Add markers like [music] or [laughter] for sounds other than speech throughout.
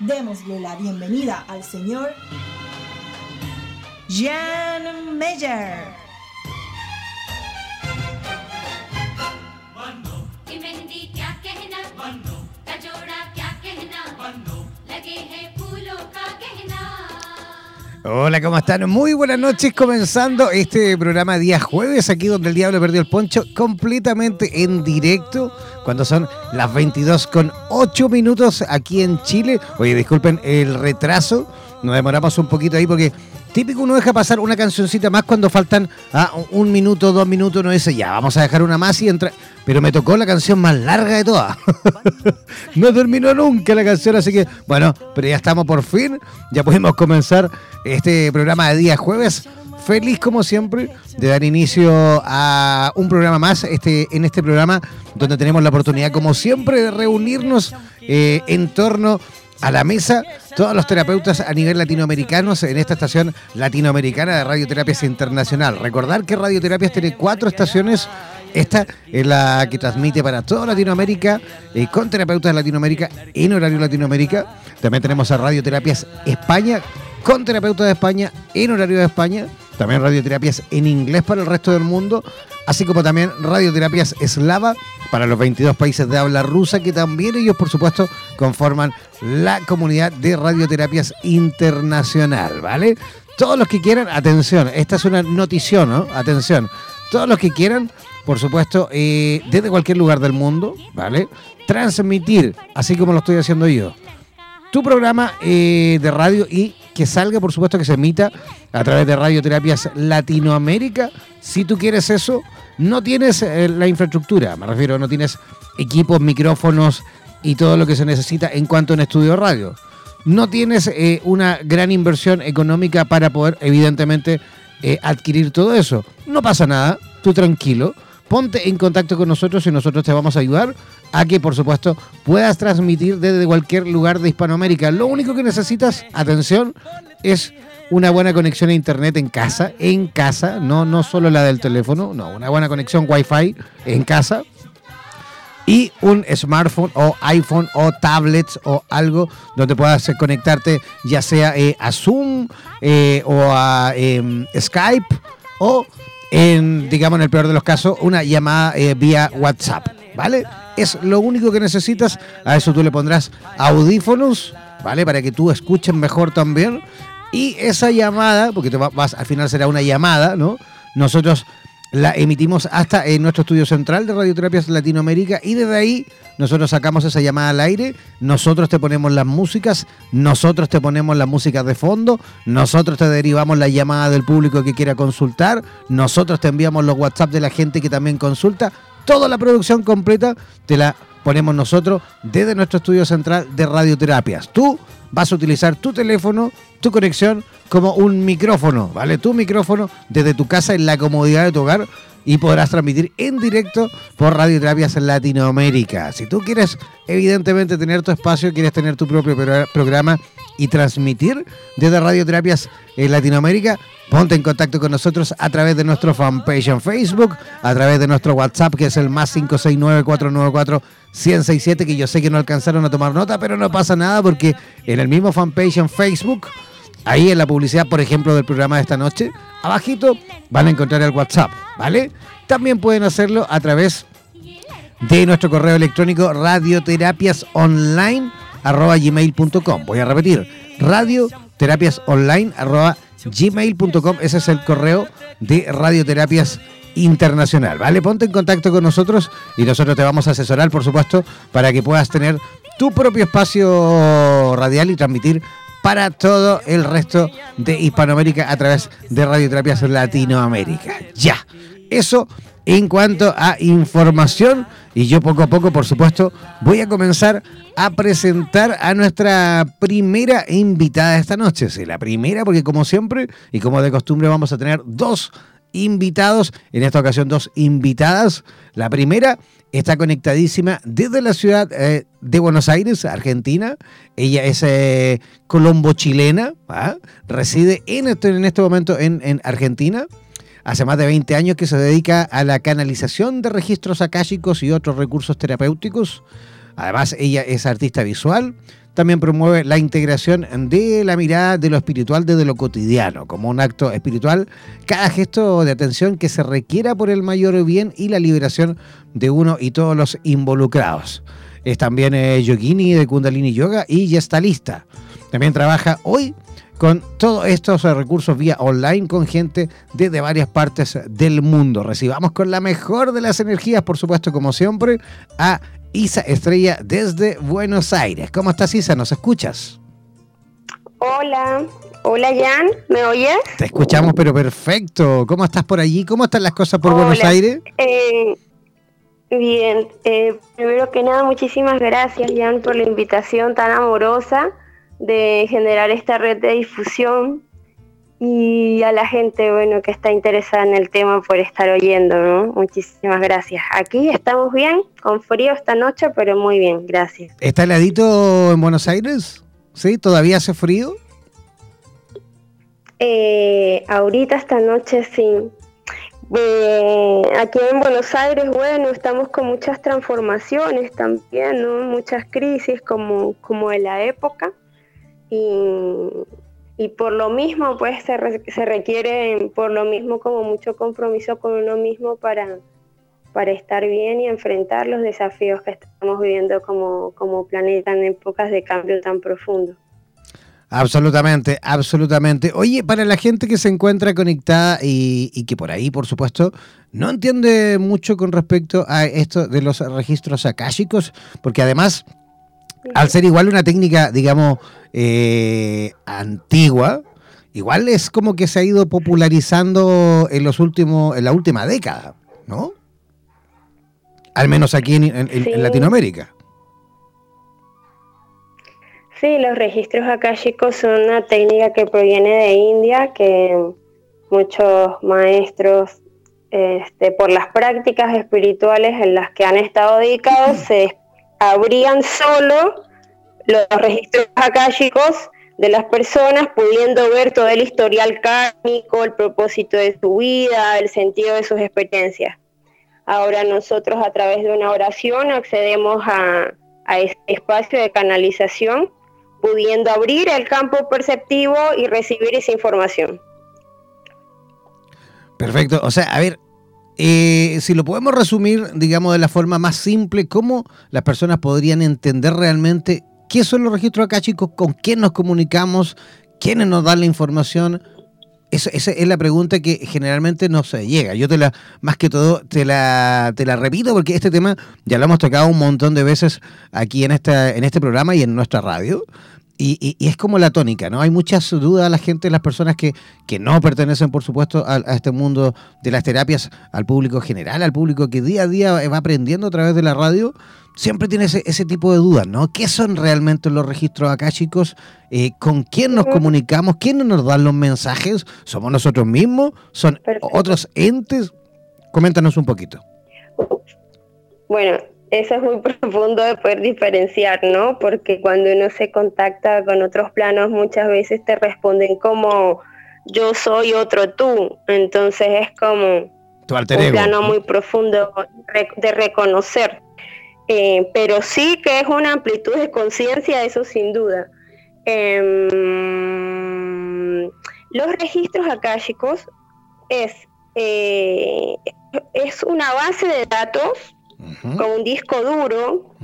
Démosle la bienvenida al señor Jan Meyer. Hola, ¿cómo están? Muy buenas noches, comenzando este programa día jueves, aquí donde el diablo perdió el poncho, completamente en directo, cuando son las 22 con 8 minutos aquí en Chile. Oye, disculpen el retraso, nos demoramos un poquito ahí porque típico uno deja pasar una cancioncita más cuando faltan ah, un minuto, dos minutos, uno dice, ya, vamos a dejar una más y entra... Pero me tocó la canción más larga de todas. [laughs] no terminó nunca la canción, así que, bueno, pero ya estamos por fin, ya podemos comenzar este programa de día jueves. Feliz como siempre de dar inicio a un programa más, este, en este programa donde tenemos la oportunidad como siempre de reunirnos eh, en torno a la mesa todos los terapeutas a nivel latinoamericano en esta estación latinoamericana de Radioterapias Internacional. Recordar que Radioterapias tiene cuatro estaciones. Esta es la que transmite para toda Latinoamérica, eh, con terapeutas de Latinoamérica, en horario Latinoamérica. También tenemos a Radioterapias España, con terapeutas de España en horario de España, también radioterapias en inglés para el resto del mundo, así como también radioterapias eslava para los 22 países de habla rusa, que también ellos, por supuesto, conforman la comunidad de radioterapias internacional, ¿vale? Todos los que quieran, atención, esta es una notición, ¿no? Atención, todos los que quieran, por supuesto, eh, desde cualquier lugar del mundo, ¿vale? Transmitir, así como lo estoy haciendo yo, tu programa eh, de radio y que salga, por supuesto, que se emita a través de Radioterapias Latinoamérica. Si tú quieres eso, no tienes eh, la infraestructura, me refiero, no tienes equipos, micrófonos y todo lo que se necesita en cuanto a un estudio de radio. No tienes eh, una gran inversión económica para poder, evidentemente, adquirir todo eso. No pasa nada, tú tranquilo ponte en contacto con nosotros y nosotros te vamos a ayudar a que, por supuesto, puedas transmitir desde cualquier lugar de Hispanoamérica. Lo único que necesitas, atención, es una buena conexión a internet en casa, en casa, no, no solo la del teléfono, no, una buena conexión Wi-Fi en casa y un smartphone o iPhone o tablets o algo donde puedas conectarte ya sea eh, a Zoom eh, o a em, Skype o en, digamos, en el peor de los casos, una llamada eh, vía WhatsApp, ¿vale? Es lo único que necesitas. A eso tú le pondrás audífonos, ¿vale? Para que tú escuches mejor también. Y esa llamada, porque te vas, al final será una llamada, ¿no? Nosotros la emitimos hasta en nuestro estudio central de Radioterapias Latinoamérica y desde ahí nosotros sacamos esa llamada al aire, nosotros te ponemos las músicas, nosotros te ponemos la música de fondo, nosotros te derivamos la llamada del público que quiera consultar, nosotros te enviamos los WhatsApp de la gente que también consulta, toda la producción completa te la ponemos nosotros desde nuestro estudio central de radioterapias. Tú vas a utilizar tu teléfono, tu conexión como un micrófono, ¿vale? Tu micrófono desde tu casa en la comodidad de tu hogar y podrás transmitir en directo por Radioterapias en Latinoamérica. Si tú quieres, evidentemente, tener tu espacio, quieres tener tu propio programa y transmitir desde Radioterapias en Latinoamérica, ponte en contacto con nosotros a través de nuestro fanpage en Facebook, a través de nuestro WhatsApp, que es el más 569-494-1067, que yo sé que no alcanzaron a tomar nota, pero no pasa nada porque en el mismo fanpage en Facebook Ahí en la publicidad, por ejemplo, del programa de esta noche, abajito van a encontrar el WhatsApp, ¿vale? También pueden hacerlo a través de nuestro correo electrónico radioterapiasonline.gmail.com. Voy a repetir, radioterapiasonline.gmail.com. Ese es el correo de Radioterapias Internacional, ¿vale? Ponte en contacto con nosotros y nosotros te vamos a asesorar, por supuesto, para que puedas tener tu propio espacio radial y transmitir para todo el resto de Hispanoamérica a través de Radioterapias Latinoamérica. Ya, eso en cuanto a información y yo poco a poco, por supuesto, voy a comenzar a presentar a nuestra primera invitada esta noche. Sí, la primera porque como siempre y como de costumbre vamos a tener dos invitados, en esta ocasión dos invitadas. La primera está conectadísima desde la ciudad eh, de Buenos Aires, Argentina. Ella es eh, colombo-chilena, ¿ah? reside en este, en este momento en, en, Argentina. Hace más de 20 años que se dedica a la canalización de registros akáshicos y otros recursos terapéuticos. Además, ella es artista visual, también promueve la integración de la mirada de lo espiritual desde lo cotidiano, como un acto espiritual, cada gesto de atención que se requiera por el mayor bien y la liberación de uno y todos los involucrados. Es también eh, yogini de Kundalini Yoga y ya está lista. También trabaja hoy con todos estos recursos vía online con gente desde varias partes del mundo. Recibamos con la mejor de las energías, por supuesto, como siempre, a Isa Estrella desde Buenos Aires. ¿Cómo estás, Isa? ¿Nos escuchas? Hola, hola Jan, ¿me oyes? Te escuchamos, pero perfecto. ¿Cómo estás por allí? ¿Cómo están las cosas por Buenos Aires? Eh, bien, eh, primero que nada, muchísimas gracias, Jan, por la invitación tan amorosa de generar esta red de difusión y a la gente bueno que está interesada en el tema por estar oyendo, ¿no? Muchísimas gracias. Aquí estamos bien, con frío esta noche, pero muy bien, gracias. ¿Está heladito en Buenos Aires? ¿Sí? ¿Todavía hace frío? Eh, ahorita esta noche sí. Eh, aquí en Buenos Aires, bueno, estamos con muchas transformaciones también, ¿no? Muchas crisis como, como de la época. Y, y por lo mismo pues se, se, requiere por lo mismo como mucho compromiso con uno mismo para, para estar bien y enfrentar los desafíos que estamos viviendo como, como planeta en épocas de cambio tan profundo. Absolutamente, absolutamente. Oye, para la gente que se encuentra conectada y, y, que por ahí, por supuesto, no entiende mucho con respecto a esto de los registros akáshicos, porque además al ser igual una técnica, digamos, eh, antigua, igual es como que se ha ido popularizando en los últimos, en la última década, ¿no? Al menos aquí en, Latinoamérica. Sí, los registros akáshicos son una técnica que proviene de India, que muchos maestros, este, por las prácticas espirituales en las que han estado dedicados, se abrían solo los registros akáshicos de las personas, pudiendo ver todo el historial kármico, el propósito de su vida, el sentido de sus experiencias. Ahora nosotros a través de una oración accedemos a, a este espacio de canalización, pudiendo abrir el campo perceptivo y recibir esa información. Perfecto. O sea, a ver, eh, si lo podemos resumir, digamos, de la forma más simple, ¿cómo las personas podrían entender realmente qué son los registros acá, chicos? ¿Con quién nos comunicamos? ¿Quiénes nos dan la información? Esa, es la pregunta que generalmente no se llega. Yo te la, más que todo, te la, te la repito porque este tema ya lo hemos tocado un montón de veces aquí en, esta, en este programa y en nuestra radio. Y, es como la tónica, ¿no? Hay muchas dudas la gente, las personas que, que no pertenecen, por supuesto, a, este mundo de las terapias, al público general, al público que día a día va aprendiendo a través de la radio, siempre tiene ese, tipo de dudas, ¿no? ¿Qué son realmente los registros acá, chicos? Eh, ¿Con quién nos comunicamos? ¿Quiénes nos dan los mensajes? ¿Somos nosotros mismos? ¿Son otros entes? Coméntanos un poquito. Bueno, eso es muy [laughs] profundo de poder diferenciar, ¿no? Porque cuando uno se contacta con otros planos, muchas veces te responden como yo soy otro tú. Entonces es como un plano muy profundo de reconocer. Eh, pero sí que es una amplitud de conciencia, eso sin duda. Em, los registros akáshicos es, eh, es una base de datos con un disco duro.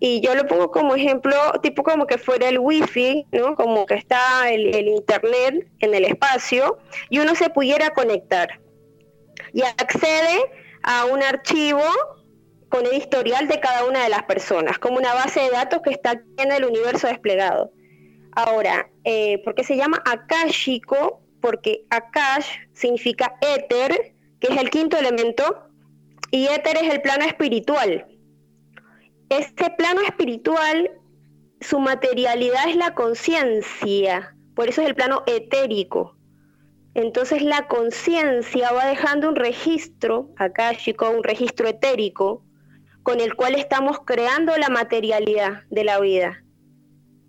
Y yo lo pongo como ejemplo tipo como que fuera el wifi no como que está el, internet en el espacio y uno se pudiera conectar. Y accede a un archivo con el historial de cada una de las personas como una base de datos que está en el universo desplegado. Ahora eh, ¿por qué se llama akashico? porque akash significa éter que es el quinto elemento y éter es el plano espiritual. Este plano espiritual, su materialidad es la conciencia, por eso es el plano etérico. Entonces la conciencia va dejando un registro akáshico, un registro etérico, con el cual estamos creando la materialidad de la vida.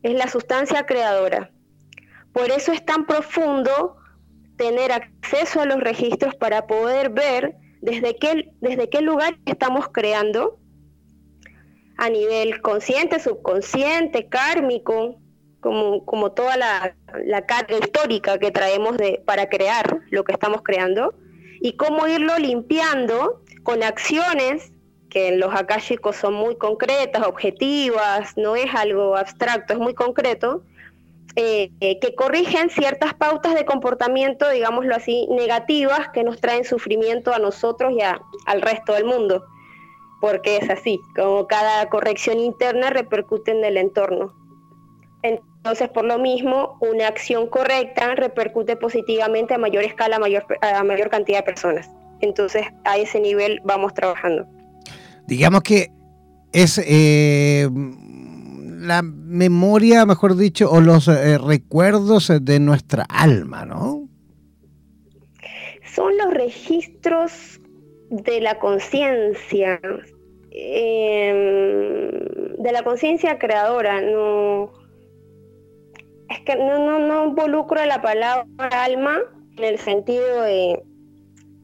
Es la sustancia creadora. Por eso es tan profundo tener acceso a los registros para poder ver desde qué, desde qué lugar estamos creando a nivel consciente, subconsciente, kármico, como, como toda la, carga histórica que traemos de, para crear lo que estamos creando, y cómo irlo limpiando con acciones que en los akáshicos son muy concretas, objetivas, no es algo abstracto, es muy concreto, eh, eh, que corrigen ciertas pautas de comportamiento, digámoslo así, negativas que nos traen sufrimiento a nosotros y al resto del mundo. Porque es así, como cada corrección interna repercute en el entorno. Entonces, por lo mismo, una acción correcta repercute positivamente a mayor escala, a mayor, a mayor cantidad de personas. Entonces, a ese nivel vamos trabajando. Digamos que es eh, la memoria, mejor dicho, o los eh, recuerdos de nuestra alma, ¿no? Son los registros de la conciencia, em, de la conciencia creadora, no es que no, no, no la palabra alma en el sentido de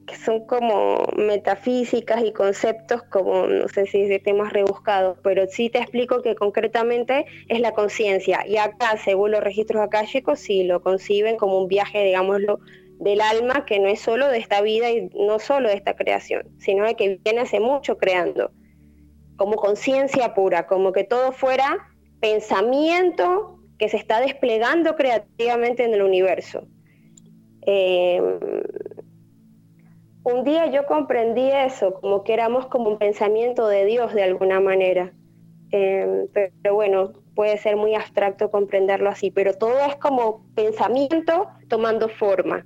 que son como metafísicas y conceptos como, no sé si decirte más rebuscados, pero sí te explico que concretamente es la conciencia. Y acá, según los registros akáshicos, sí lo conciben como un viaje, digámoslo, del alma que no es solo de esta vida y no solo de esta creación, sino de que viene hace mucho creando, como conciencia pura, como que todo fuera pensamiento que se está desplegando creativamente en el universo. Eh, un día yo comprendí eso, como que éramos como un pensamiento de Dios de alguna manera. Em, pero, bueno, puede ser muy abstracto comprenderlo así, pero todo es como pensamiento tomando forma.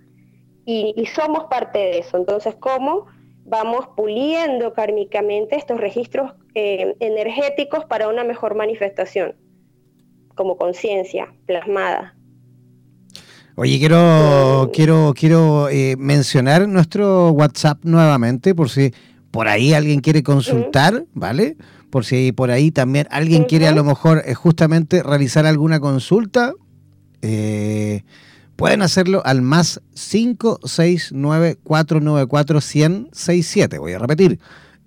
Y, somos parte de eso. Entonces, ¿cómo vamos puliendo kármicamente estos registros em, energéticos para una mejor manifestación? Como conciencia plasmada. Oye, quiero, quiero, quiero eh, mencionar nuestro WhatsApp nuevamente, por si por ahí alguien quiere consultar, ¿vale? Por si por ahí también alguien quiere a lo mejor eh, justamente realizar alguna consulta, eh, pueden hacerlo al más 569-494-1067. Voy a repetir,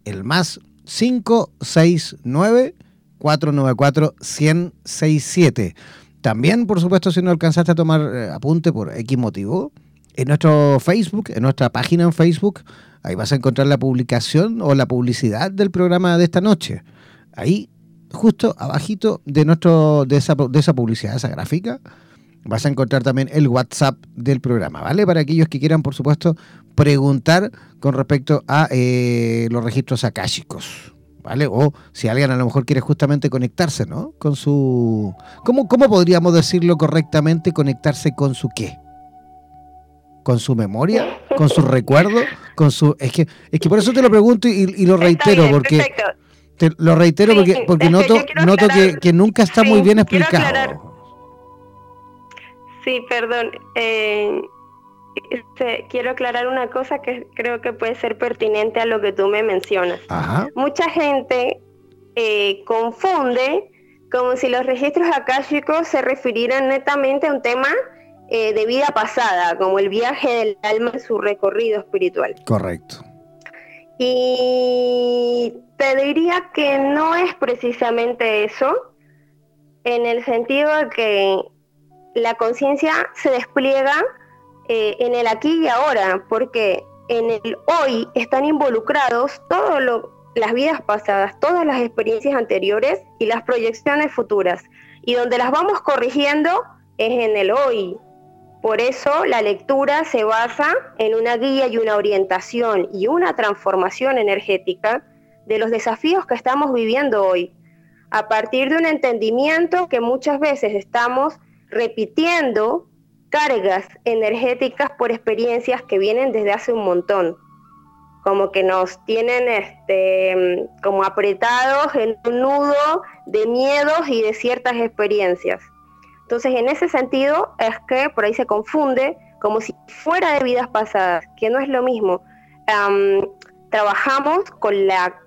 el más 569-494-1067. También, por supuesto, si no alcanzaste a tomar eh, apunte por X motivo, en nuestro Facebook, en nuestra página en Facebook, ahí vas a encontrar la publicación o la publicidad del programa de esta noche. Ahí, justo abajito de, nuestro, de, esa, de esa publicidad, esa gráfica, vas a encontrar también el WhatsApp del programa, ¿vale? Para aquellos que quieran, por supuesto, preguntar con respecto a eh, los registros akáshicos. ¿Vale? O si alguien a lo mejor quiere justamente conectarse, ¿no? Con su... ¿Cómo, cómo podríamos decirlo correctamente? Conectarse con su qué? ¿Con su memoria? ¿Con su recuerdo? ¿Con su... Es que, es que por eso te lo pregunto y, lo reitero, porque... Te lo reitero porque, porque noto, noto que, nunca está muy bien explicado. Sí, perdón. Eh, quiero aclarar una cosa que creo que puede ser pertinente a lo que tú me mencionas. Mucha gente eh, confunde como si los registros akáshicos se refirieran netamente a un tema eh, de vida pasada, como el viaje del alma en su recorrido espiritual. Correcto. Y te diría que no es precisamente eso, en el sentido de que la conciencia se despliega eh, en el aquí y ahora, porque en el hoy están involucrados todas las vidas pasadas, todas las experiencias anteriores y las proyecciones futuras. Y donde las vamos corrigiendo es en el hoy. Por eso la lectura se basa en una guía y una orientación y una transformación energética de los desafíos que estamos viviendo hoy, a partir de un entendimiento que muchas veces estamos repitiendo cargas energéticas por experiencias que vienen desde hace un montón, como que nos tienen este, como apretados en un nudo de miedos y de ciertas experiencias. Entonces, en ese sentido es que por ahí se confunde como si fuera de vidas pasadas, que no es lo mismo. trabajamos con la,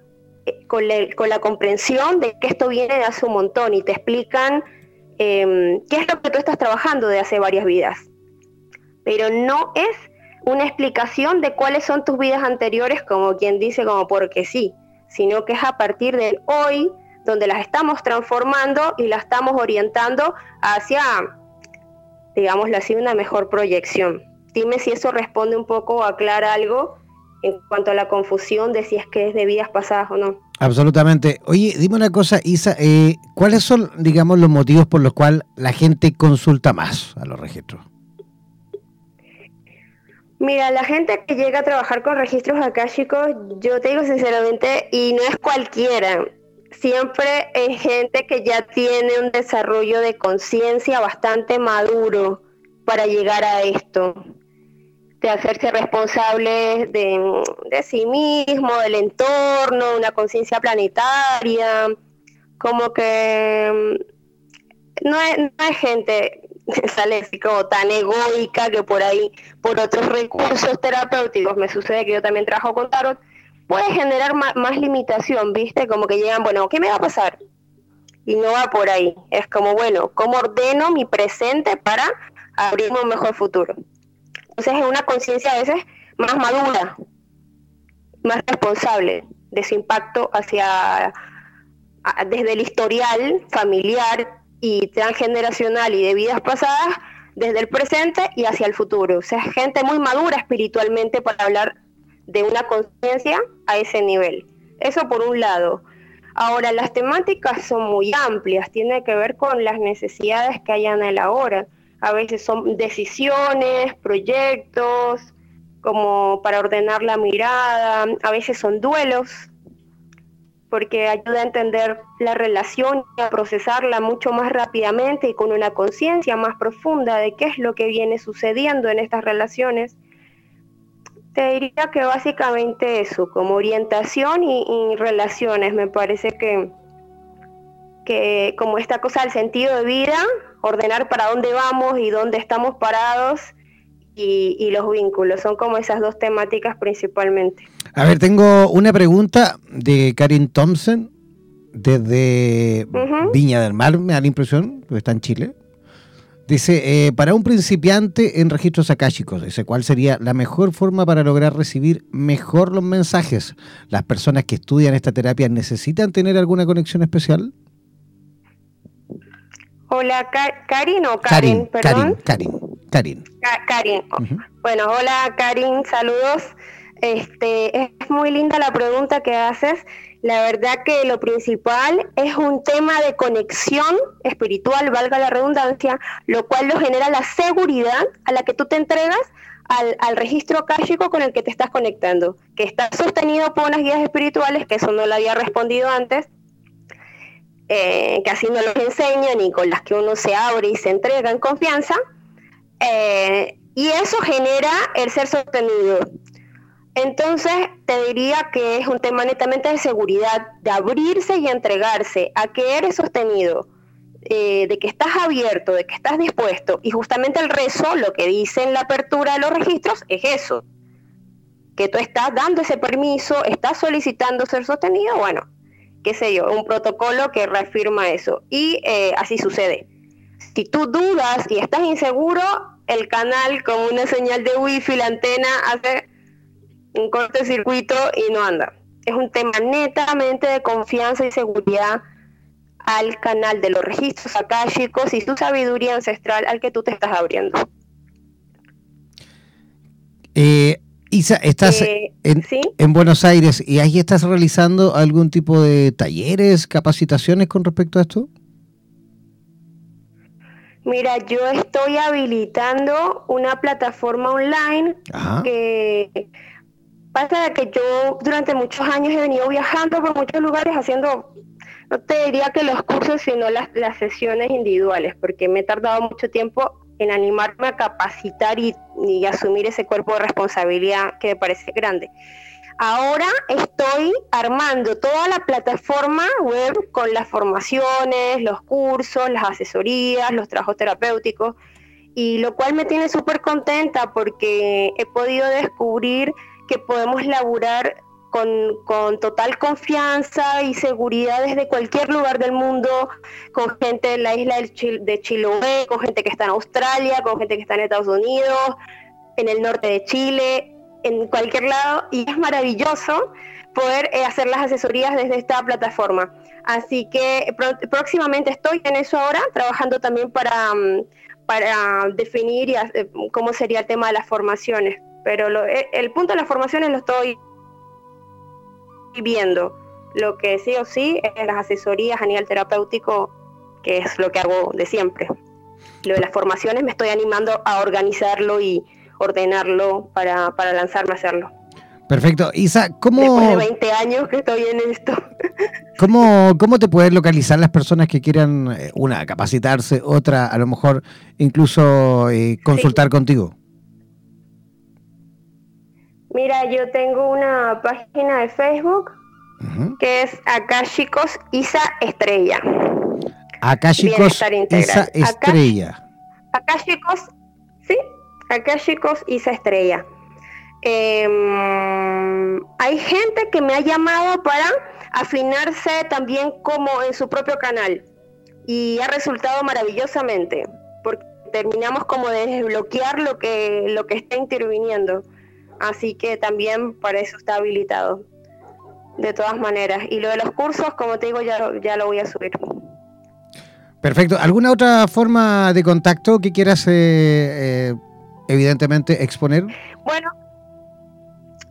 con con la comprensión de que esto viene de hace un montón y te explican Em, qué es lo que tú estás trabajando de hace varias vidas. Pero no es una explicación de cuáles son tus vidas anteriores, como quien dice, como porque sí, sino que es a partir del hoy donde las estamos transformando y las estamos orientando hacia, digámoslo así, una mejor proyección. Dime si eso responde un poco o aclara algo en cuanto a la confusión de si es que es de vidas pasadas o no. Absolutamente. Oye, dime una cosa, Isa, eh, ¿cuáles son, digamos, los motivos por los cuales la gente consulta más a los registros? Mira, la gente que llega a trabajar con registros akáshicos, yo te digo sinceramente, y no es cualquiera, siempre es gente que ya tiene un desarrollo de conciencia bastante maduro para llegar a esto de hacerse responsable de, sí mismo, del entorno, una conciencia planetaria, como que mm, no es, no es gente, [laughs] sale como tan egoica que por ahí, por otros recursos terapéuticos, me sucede que yo también trabajo con tarot, puede generar más, más limitación, ¿viste? Como que llegan, bueno, ¿qué me va a pasar? Y no va por ahí. Es como, bueno, ¿cómo ordeno mi presente para abrirme un mejor futuro? Entonces es una conciencia a veces más madura, más responsable de su impacto hacia desde el historial familiar y transgeneracional y de vidas pasadas, desde el presente y hacia el futuro. O sea, gente muy madura espiritualmente para hablar de una conciencia a ese nivel. Eso por un lado. Ahora, las temáticas son muy amplias, tiene que ver con las necesidades que hay en el ahora a veces son decisiones, proyectos, como para ordenar la mirada, a veces son duelos, porque ayuda a entender la relación y a procesarla mucho más rápidamente y con una conciencia más profunda de qué es lo que viene sucediendo en estas relaciones. Te diría que básicamente eso, como orientación y, relaciones, me parece que, que como esta cosa del sentido de vida, ordenar para dónde vamos y dónde estamos parados y, los vínculos. Son como esas dos temáticas principalmente. A ver, tengo una pregunta de Karin Thompson desde Viña del Mar, me da la impresión, porque está en Chile. Dice, eh, para un principiante en registros akáshicos, dice, ¿cuál sería la mejor forma para lograr recibir mejor los mensajes? ¿Las personas que estudian esta terapia necesitan tener alguna conexión especial? Hola, Karin o Karin, perdón. Karin, Karin. Karin. Bueno, hola Karin, saludos. Este, es muy linda la pregunta que haces. La verdad que lo principal es un tema de conexión espiritual, valga la redundancia, lo cual lo genera la seguridad a la que tú te entregas al, al registro akáshico con el que te estás conectando, que está sostenido por unas guías espirituales, que eso no lo había respondido antes, eh, que así no los enseñan y con las que uno se abre y se entrega en confianza. Eh, y eso genera el ser sostenido. Entonces, te diría que es un tema netamente de seguridad, de abrirse y entregarse a que eres sostenido. eh, de que estás abierto, de que estás dispuesto, y justamente el rezo, lo que dice en la apertura de los registros, es eso, que tú estás dando ese permiso, estás solicitando ser sostenido, bueno, qué sé yo, un protocolo que reafirma eso. Y eh, así sucede. Si tú dudas y estás inseguro, el canal como una señal de wifi, la antena hace un cortocircuito y no anda. Es un tema netamente de confianza y seguridad al canal de los registros chicos y su sabiduría ancestral al que tú te estás abriendo. Eh, Isa, estás eh, en, en, Buenos Aires y ahí estás realizando algún tipo de talleres, capacitaciones con respecto a esto. Mira, yo estoy habilitando una plataforma online que pasa que yo durante muchos años he venido viajando por muchos lugares haciendo, no te diría que los cursos, sino las, las sesiones individuales, porque me he tardado mucho tiempo en animarme a capacitar y, asumir ese cuerpo de responsabilidad que me parece grande. Ahora estoy armando toda la plataforma web con las formaciones, los cursos, las asesorías, los trabajos terapéuticos, y lo cual me tiene súper contenta porque he podido descubrir que podemos laburar con, con, total confianza y seguridad desde cualquier lugar del mundo, con gente de la isla de Chiloé, con gente que está en Australia, con gente que está en Estados Unidos, en el norte de Chile, en cualquier lado y es maravilloso poder eh, hacer las asesorías desde esta plataforma. Así que próximamente estoy en eso ahora, trabajando también para, mm, para definir y, eh, cómo sería el tema de las formaciones. Pero eh, el punto de las formaciones lo estoy viendo. Lo que sí o sí es las asesorías a nivel terapéutico, que es lo que hago de siempre. Lo de las formaciones me estoy animando a organizarlo y, ordenarlo para, para lanzarme a hacerlo. Perfecto. Isa, ¿cómo... Después de 20 años que estoy en esto. [laughs] ¿Cómo, cómo te pueden localizar las personas que quieran, eh, una, capacitarse, otra, a lo mejor incluso eh, consultar contigo? Mira, yo tengo una página de Facebook que es Akashicos Isa Estrella. Akashicos Isa Estrella. Akashicos, sí, chicos Isa Estrella. Hay gente que me ha llamado para afinarse también como en su propio canal y ha resultado maravillosamente porque terminamos como de desbloquear lo que lo que está interviniendo así que también para eso está habilitado de todas maneras y lo de los cursos como te digo ya, ya lo voy a subir perfecto alguna otra forma de contacto que quieras eh, eh evidentemente exponer? Bueno,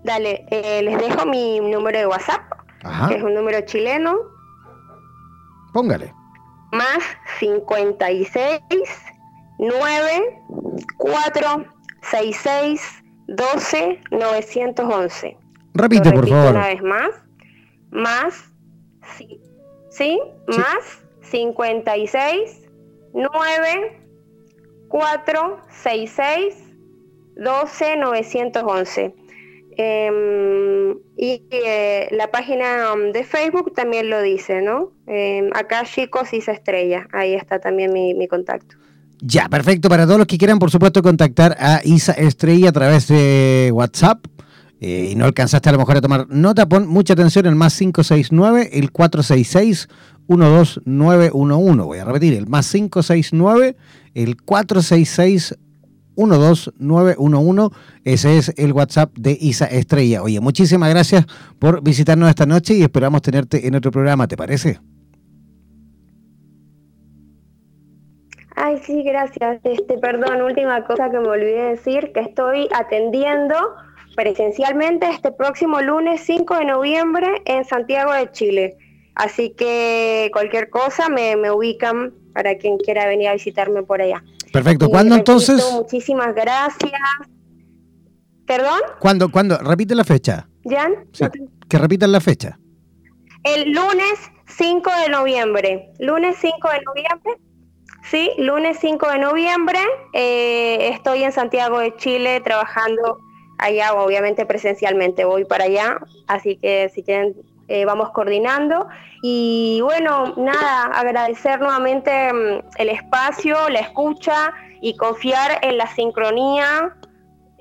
dale, eh, les dejo mi número de WhatsApp, que es un número chileno. Póngale. Más 56 9 4 66 12 911. Repite, por favor. Una vez más. Más, sí, ¿sí? Más 56 9 466 12 911. y eh, la página um, de Facebook también lo dice, ¿no? Eh, acá chicos Isa Estrella, ahí está también mi, contacto. Ya, perfecto. Para todos los que quieran, por supuesto, contactar a Isa Estrella a través de WhatsApp. Eh, y no alcanzaste a lo mejor a tomar nota, pon mucha atención el más 569, el 466 12911. Voy a repetir, el más 569, el 466 12911. Ese es el WhatsApp de Isa Estrella. Oye, muchísimas gracias por visitarnos esta noche y esperamos tenerte en otro programa, ¿te parece? Ay, sí, gracias. Este, perdón, última cosa que me olvidé decir, que estoy atendiendo presencialmente este próximo lunes 5 de noviembre en Santiago de Chile. Así que cualquier cosa me, me ubican para quien quiera venir a visitarme por allá. Perfecto. ¿Cuándo entonces? Muchísimas gracias. ¿Perdón? ¿Cuándo? ¿Cuándo? Repite la fecha. ¿Jan? que repitan la fecha. El lunes 5 de noviembre. Lunes 5 de noviembre. Sí, lunes 5 de noviembre. Eh, estoy en Santiago de Chile trabajando allá, obviamente presencialmente voy para allá. Así que si quieren eh, vamos coordinando. Y bueno, nada, agradecer nuevamente mm, el espacio, la escucha y confiar en la sincronía,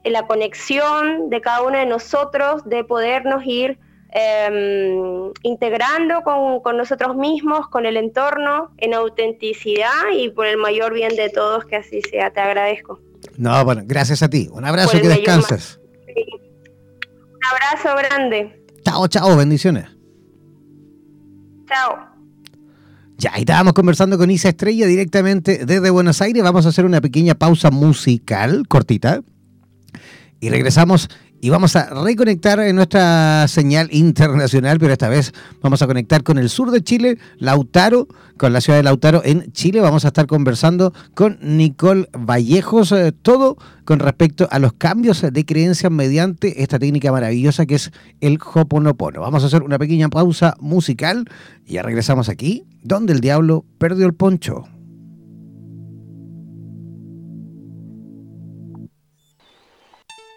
en la conexión de cada uno de nosotros, de podernos ir em, integrando con, con, nosotros mismos, con el entorno, en autenticidad y por el mayor bien de todos, que así sea. Te agradezco. No, bueno, gracias a ti. Un abrazo, que descanses. Un abrazo grande. Chao, chao, bendiciones. Chao. Ya, ahí estábamos conversando con Isa Estrella directamente desde Buenos Aires. Vamos a hacer una pequeña pausa musical, cortita. Y regresamos y vamos a reconectar en nuestra señal internacional, pero esta vez vamos a conectar con el sur de Chile, Lautaro, con la ciudad de Lautaro en Chile. Vamos a estar conversando con Nicole Vallejos, eh, todo con respecto a los cambios de creencias mediante esta técnica maravillosa que es el Hoponopono. Vamos a hacer una pequeña pausa musical y ya regresamos aquí, donde el diablo perdió el poncho.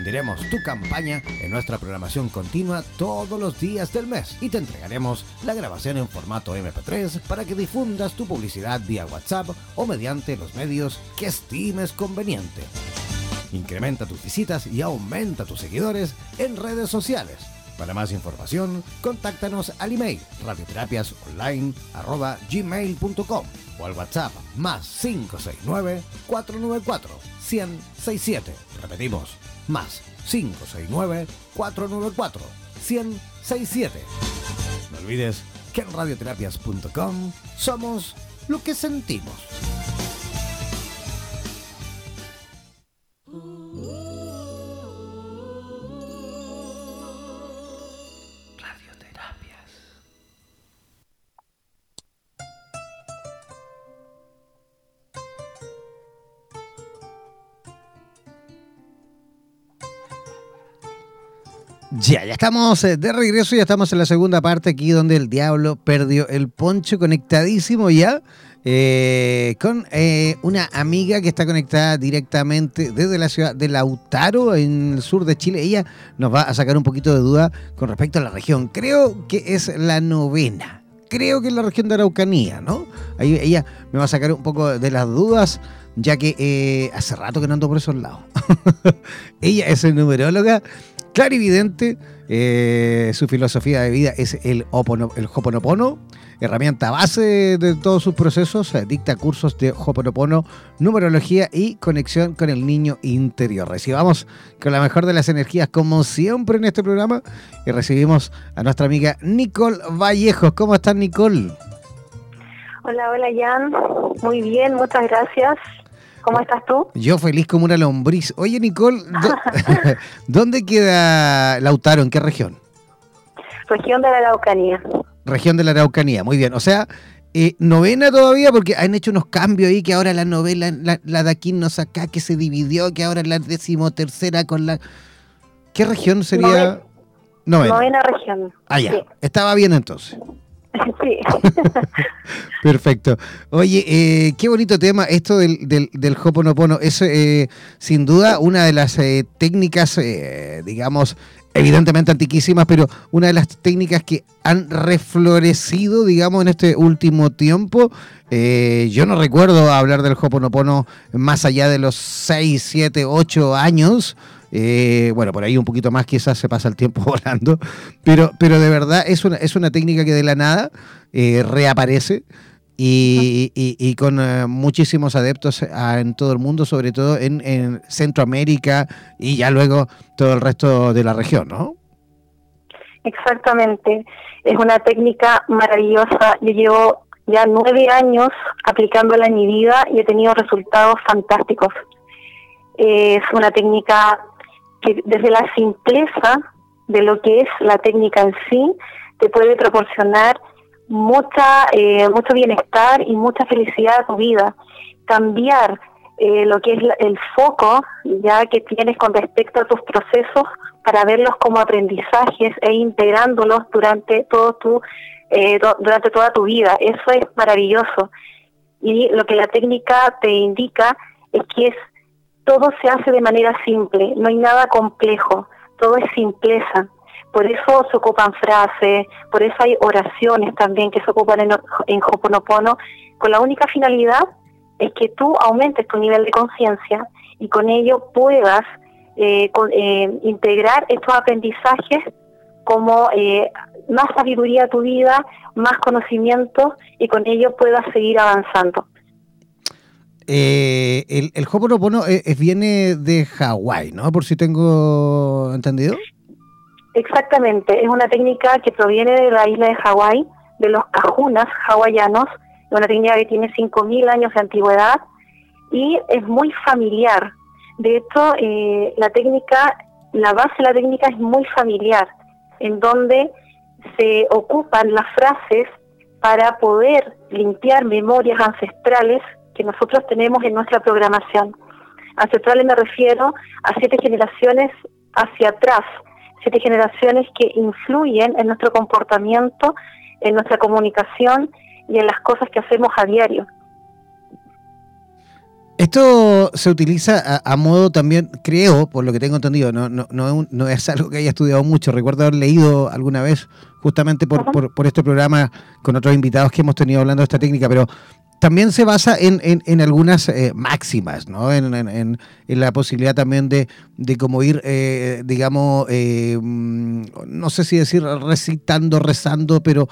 difundiremos tu campaña en nuestra programación continua todos los días del mes y te entregaremos la grabación en formato MP3 para que difundas tu publicidad vía WhatsApp o mediante los medios que estimes conveniente. Incrementa tus visitas y aumenta tus seguidores en redes sociales. Para más información, contáctanos al email radioterapiasonline.gmail.com o al WhatsApp más 569 494 1067. Repetimos, más 569-494-1067. No olvides que en radioterapias.com somos lo que sentimos. Ya, ya estamos eh, de regreso, ya estamos en la segunda parte aquí donde el diablo perdió el poncho, conectadísimo ya eh, con eh, una amiga que está conectada directamente desde la ciudad de Lautaro, en el sur de Chile. Ella nos va a sacar un poquito de duda con respecto a la región. Creo que es la novena. Creo que es la región de Araucanía, ¿no? Ahí ella me va a sacar un poco de las dudas ya que hace rato que no ando por esos lados. [laughs] ella es numeróloga clarividente. Eh, su filosofía de vida es el, el Hoponopono, herramienta base de todos sus procesos. Eh, dicta cursos de Hoponopono, numerología y conexión con el niño interior. Recibamos con la mejor de las energías, como siempre en este programa, y recibimos a nuestra amiga Nicole Vallejos. ¿Cómo estás, Nicole? Hola, hola, Jan. Muy bien, muchas gracias. ¿Cómo estás tú? Yo feliz como una lombriz. Oye, Nicole, [laughs] ¿dónde queda Lautaro? ¿En qué región? Región de la Araucanía. Región de la Araucanía, muy bien. O sea, eh, novena todavía, porque han hecho unos cambios ahí, que ahora la novela, la, de aquí nos acá, que se dividió, que ahora es la decimotercera con la... ¿Qué región sería? Novena, novena región. Ah, ya. Estaba bien entonces. [laughs] Sí. [laughs] Perfecto. Oye, eh, qué bonito tema esto del, del, del Hoponopono. Es eh, sin duda una de las eh, técnicas, digamos, evidentemente antiquísimas, pero una de las técnicas que han reflorecido, digamos, en este último tiempo. yo no recuerdo hablar del Hoponopono más allá de los 6, 7, 8 años. Eh, bueno, por ahí un poquito más quizás se pasa el tiempo [laughs] volando, pero, pero de verdad es una, es una técnica que de la nada eh, reaparece y, con eh, muchísimos adeptos en todo el mundo, sobre todo en, Centroamérica y ya luego todo el resto de la región, ¿no? Exactamente, es una técnica maravillosa. Yo llevo ya nueve años aplicándola en mi vida y he tenido resultados fantásticos. Es una técnica que desde la simpleza de lo que es la técnica en sí, te puede proporcionar mucha, eh, mucho bienestar y mucha felicidad a tu vida. Cambiar eh, lo que es el foco ya que tienes con respecto a tus procesos para verlos como aprendizajes e integrándolos durante todo tu eh, durante toda tu vida. Eso es maravilloso. Y lo que la técnica te indica es que es todo se hace de manera simple, no hay nada complejo, todo es simpleza. Por eso se ocupan frases, por eso hay oraciones también que se ocupan en, en Hoponopono, con la única finalidad es que tú aumentes tu nivel de conciencia y con ello puedas eh, eh, integrar estos aprendizajes como eh, más sabiduría a tu vida, más conocimiento y con ello puedas seguir avanzando. El, el Hoponopono viene de Hawái, ¿no? Por si tengo entendido. Exactamente, es una técnica que proviene de la isla de Hawái, de los cajunas hawaianos, una técnica que tiene 5.000 años de antigüedad y es muy familiar. De hecho, eh, la técnica, la base de la técnica es muy familiar, en donde se ocupan las frases para poder limpiar memorias ancestrales que nosotros tenemos en nuestra programación. Ancestrales me refiero a siete generaciones hacia atrás, siete generaciones que influyen en nuestro comportamiento, en nuestra comunicación y en las cosas que hacemos a diario. Esto se utiliza a, modo también, creo, por lo que tengo entendido, no, no, no, es algo que haya estudiado mucho. Recuerdo haber leído alguna vez, justamente por, por, este programa, con otros invitados que hemos tenido hablando de esta técnica, pero también se basa en, en, algunas eh, máximas, ¿no? En, en, la posibilidad también de, de como ir, eh, digamos, eh, no sé si decir recitando, rezando, pero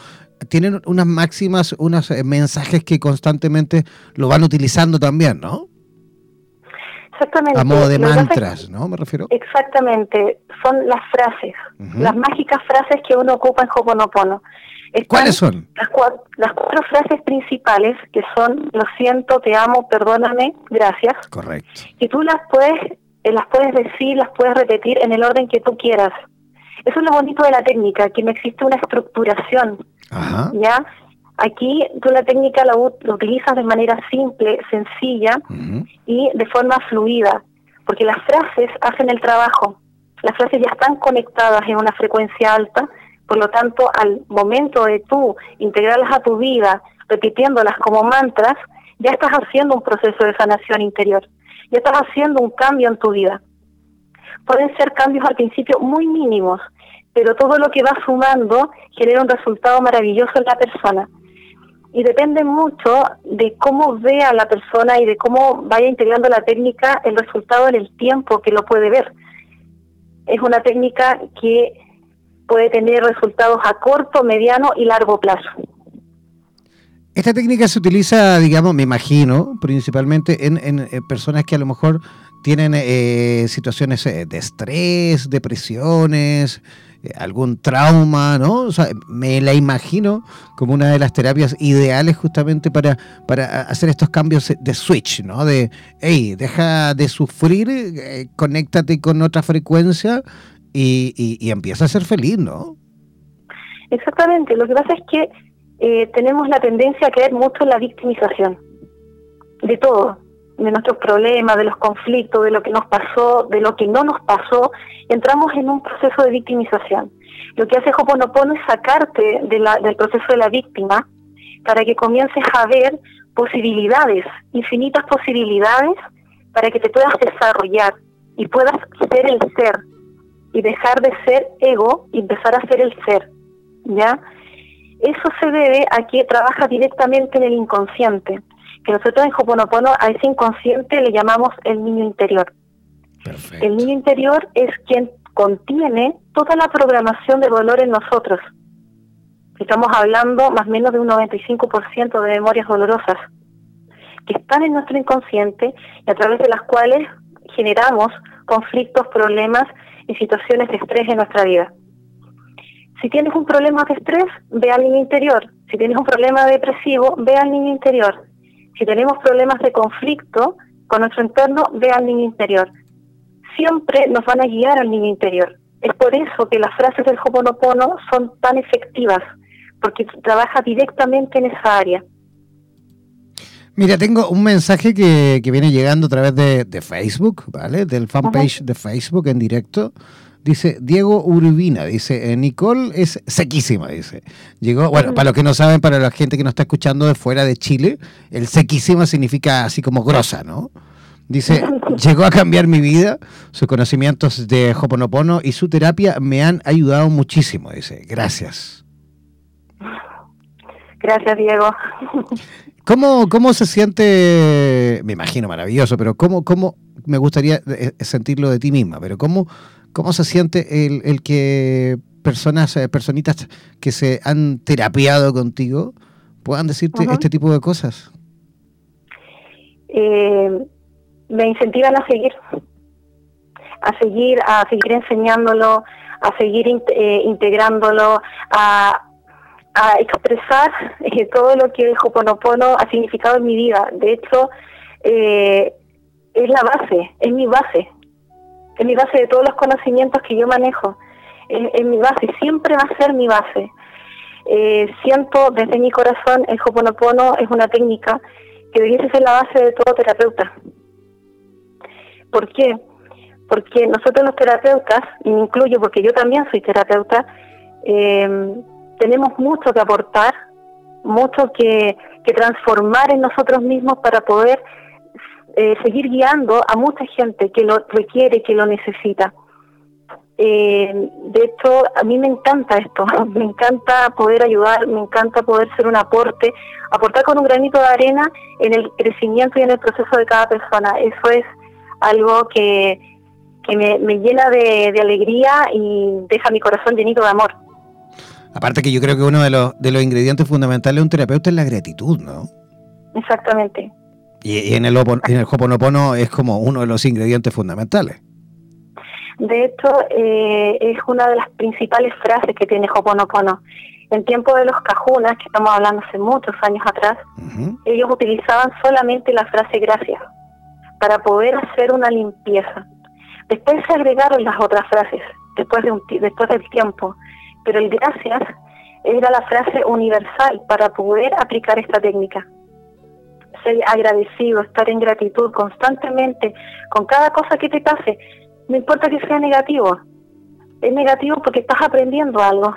tienen unas máximas, unos mensajes que constantemente lo van utilizando también, ¿no? Exactamente. A modo de mantras, ¿no? Me refiero. Exactamente. Son las frases, las mágicas frases que uno ocupa en Hoponopono. ¿Cuáles son? Las, las cuatro frases principales que son lo siento, te amo, perdóname, gracias. Correcto. Y tú las puedes, eh, las puedes decir, las puedes repetir en el orden que tú quieras. Eso es lo bonito de la técnica, que no existe una estructuración. Ajá. ¿Ya? Aquí tú la técnica la, utilizas de manera simple, sencilla y de forma fluida, porque las frases hacen el trabajo. Las frases ya están conectadas en una frecuencia alta, por lo tanto, al momento de tú integrarlas a tu vida, repitiéndolas como mantras, ya estás haciendo un proceso de sanación interior, ya estás haciendo un cambio en tu vida. Pueden ser cambios al principio muy mínimos, pero todo lo que va sumando genera un resultado maravilloso en la persona y depende mucho de cómo vea la persona y de cómo vaya integrando la técnica el resultado en el tiempo que lo puede ver. Es una técnica que puede tener resultados a corto, mediano y largo plazo. Esta técnica se utiliza, digamos, me imagino, principalmente en, en, personas que a lo mejor tienen eh, situaciones eh, de estrés, depresiones, eh, algún trauma, ¿no? O sea, me la imagino como una de las terapias ideales justamente para, para hacer estos cambios de switch, ¿no? De, hey, deja de sufrir, eh, conéctate con otra frecuencia y, y, empieza a ser feliz, ¿no? Exactamente, lo que pasa es que eh, tenemos la tendencia a creer mucho en la victimización de todo, de nuestros problemas, de los conflictos, de lo que nos pasó, de lo que no nos pasó, entramos en un proceso de victimización. Lo que hace Hoponopono es sacarte del proceso de la víctima para que comiences a ver posibilidades, infinitas posibilidades, para que te puedas desarrollar y puedas ser el ser y dejar de ser ego y empezar a ser el ser. ¿Ya? Eso se debe a que trabaja directamente en el inconsciente que nosotros en Hoponopono a ese inconsciente le llamamos el niño interior. El niño interior es quien contiene toda la programación de dolor en nosotros. Estamos hablando más o menos de un 95% de memorias dolorosas que están en nuestro inconsciente y a través de las cuales generamos conflictos, problemas y situaciones de estrés en nuestra vida. Si tienes un problema de estrés, ve al niño interior. Si tienes un problema depresivo, ve al niño interior. Si tenemos problemas de conflicto con nuestro entorno, ve al niño interior. Siempre nos van a guiar al niño interior. Es por eso que las frases del Hoponopono son tan efectivas, porque trabaja directamente en esa área. Mira, tengo un mensaje que, viene llegando a través de, Facebook, ¿vale? Del fanpage de Facebook en directo. Dice Diego Urbina, dice, eh, Nicole es sequísima, dice. Llegó, bueno, para los que no saben, para la gente que nos está escuchando de fuera de Chile, el sequísima significa así como grosa, ¿no? Dice, [laughs] llegó a cambiar mi vida, sus conocimientos de Hoponopono y su terapia me han ayudado muchísimo, dice. Gracias. Gracias, Diego. ¿Cómo, cómo se siente, me imagino maravilloso, pero cómo, cómo me gustaría eh, sentirlo de ti misma, pero cómo, cómo se siente el, el que personas, eh, personitas que se han terapiado contigo puedan decirte este tipo de cosas? Eh, me incentivan a seguir, a seguir, a seguir enseñándolo, a seguir integrándolo, a, a expresar eh, todo lo que el Hoponopono ha significado en mi vida. De hecho, eh, es la base, es mi base, es mi base de todos los conocimientos que yo manejo, es, mi base, siempre va a ser mi base. Eh, siento desde mi corazón el Hoponopono es una técnica que debiese ser la base de todo terapeuta. ¿Por qué? Porque nosotros los terapeutas, y me incluyo porque yo también soy terapeuta, eh, tenemos mucho que aportar, mucho que, transformar en nosotros mismos para poder eh, seguir guiando a mucha gente que lo requiere, que lo necesita. Eh, de hecho, a mí me encanta esto, [laughs] me encanta poder ayudar, me encanta poder ser un aporte, aportar con un granito de arena en el crecimiento y en el proceso de cada persona. Eso es algo que, me, llena de, de alegría y deja mi corazón llenito de amor. Aparte que yo creo que uno de los, de los ingredientes fundamentales de un terapeuta es la gratitud, ¿no? Exactamente. Y, en, el, en el Hoponopono es como uno de los ingredientes fundamentales. De hecho, eh, es una de las principales frases que tiene Hoponopono. En tiempo de los cajunas, que estamos hablando hace muchos años atrás, ellos utilizaban solamente la frase gracias para poder hacer una limpieza. Después se agregaron las otras frases, después, de un, después del tiempo pero el gracias era la frase universal para poder aplicar esta técnica. Ser agradecido, estar en gratitud constantemente con cada cosa que te pase, no importa que sea negativo. Es negativo porque estás aprendiendo algo,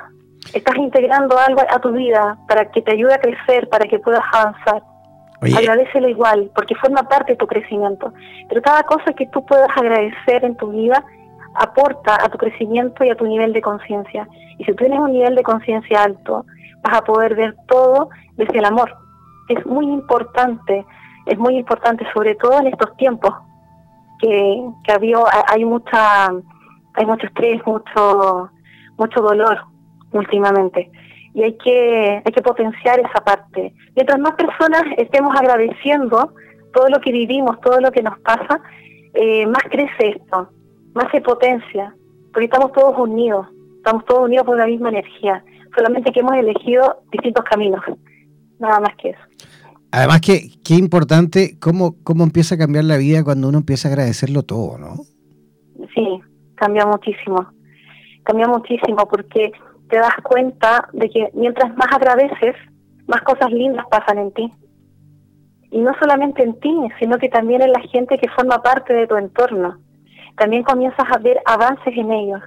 estás integrando algo a tu vida para que te ayude a crecer, para que puedas avanzar. Agradecelo igual, porque forma parte de tu crecimiento. Pero cada cosa que tú puedas agradecer en tu vida aporta a tu crecimiento y a tu nivel de conciencia. Y si tienes un nivel de conciencia alto, vas a poder ver todo desde el amor. Es muy importante, es muy importante, sobre todo en estos tiempos que, que había, hay mucha, hay mucho estrés, mucho, mucho dolor últimamente. Y hay que, hay que potenciar esa parte. Mientras más personas estemos agradeciendo todo lo que vivimos, todo lo que nos pasa, eh, más crece esto más se potencia, porque estamos todos unidos, estamos todos unidos por la misma energía, solamente que hemos elegido distintos caminos, nada más que eso. Además que qué importante cómo, cómo empieza a cambiar la vida cuando uno empieza a agradecerlo todo, ¿no? Sí, cambia muchísimo, cambia muchísimo porque te das cuenta de que mientras más agradeces, más cosas lindas pasan en ti. Y no solamente en ti, sino que también en la gente que forma parte de tu entorno también comienzas a ver avances en ellos.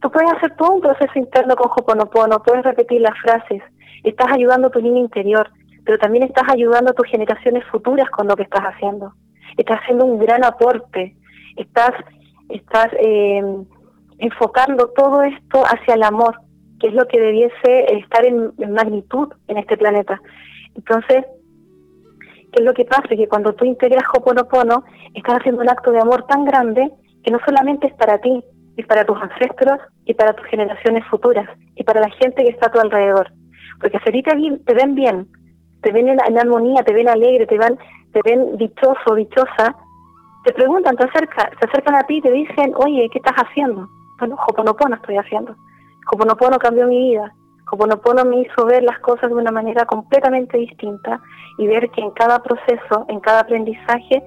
Tú puedes hacer todo un proceso interno con Hoponopono, puedes repetir las frases, estás ayudando a tu niño interior, pero también estás ayudando a tus generaciones futuras con lo que estás haciendo. Estás haciendo un gran aporte, estás, estás eh, enfocando todo esto hacia el amor, que es lo que debiese estar en, en magnitud en este planeta. Entonces, ¿qué es lo que pasa? Que cuando tú integras Hoponopono, estás haciendo un acto de amor tan grande que no solamente es para ti, es para tus ancestros y para tus generaciones futuras y para la gente que está a tu alrededor. Porque si ahorita te ven bien, te ven en, armonía, te ven alegre, te ven, te ven dichoso, dichosa, te preguntan, te acercan, se acercan a ti y te dicen, oye, ¿qué estás haciendo? Bueno, Hoponopono estoy haciendo. Hoponopono cambió mi vida. Hoponopono me hizo ver las cosas de una manera completamente distinta y ver que en cada proceso, en cada aprendizaje,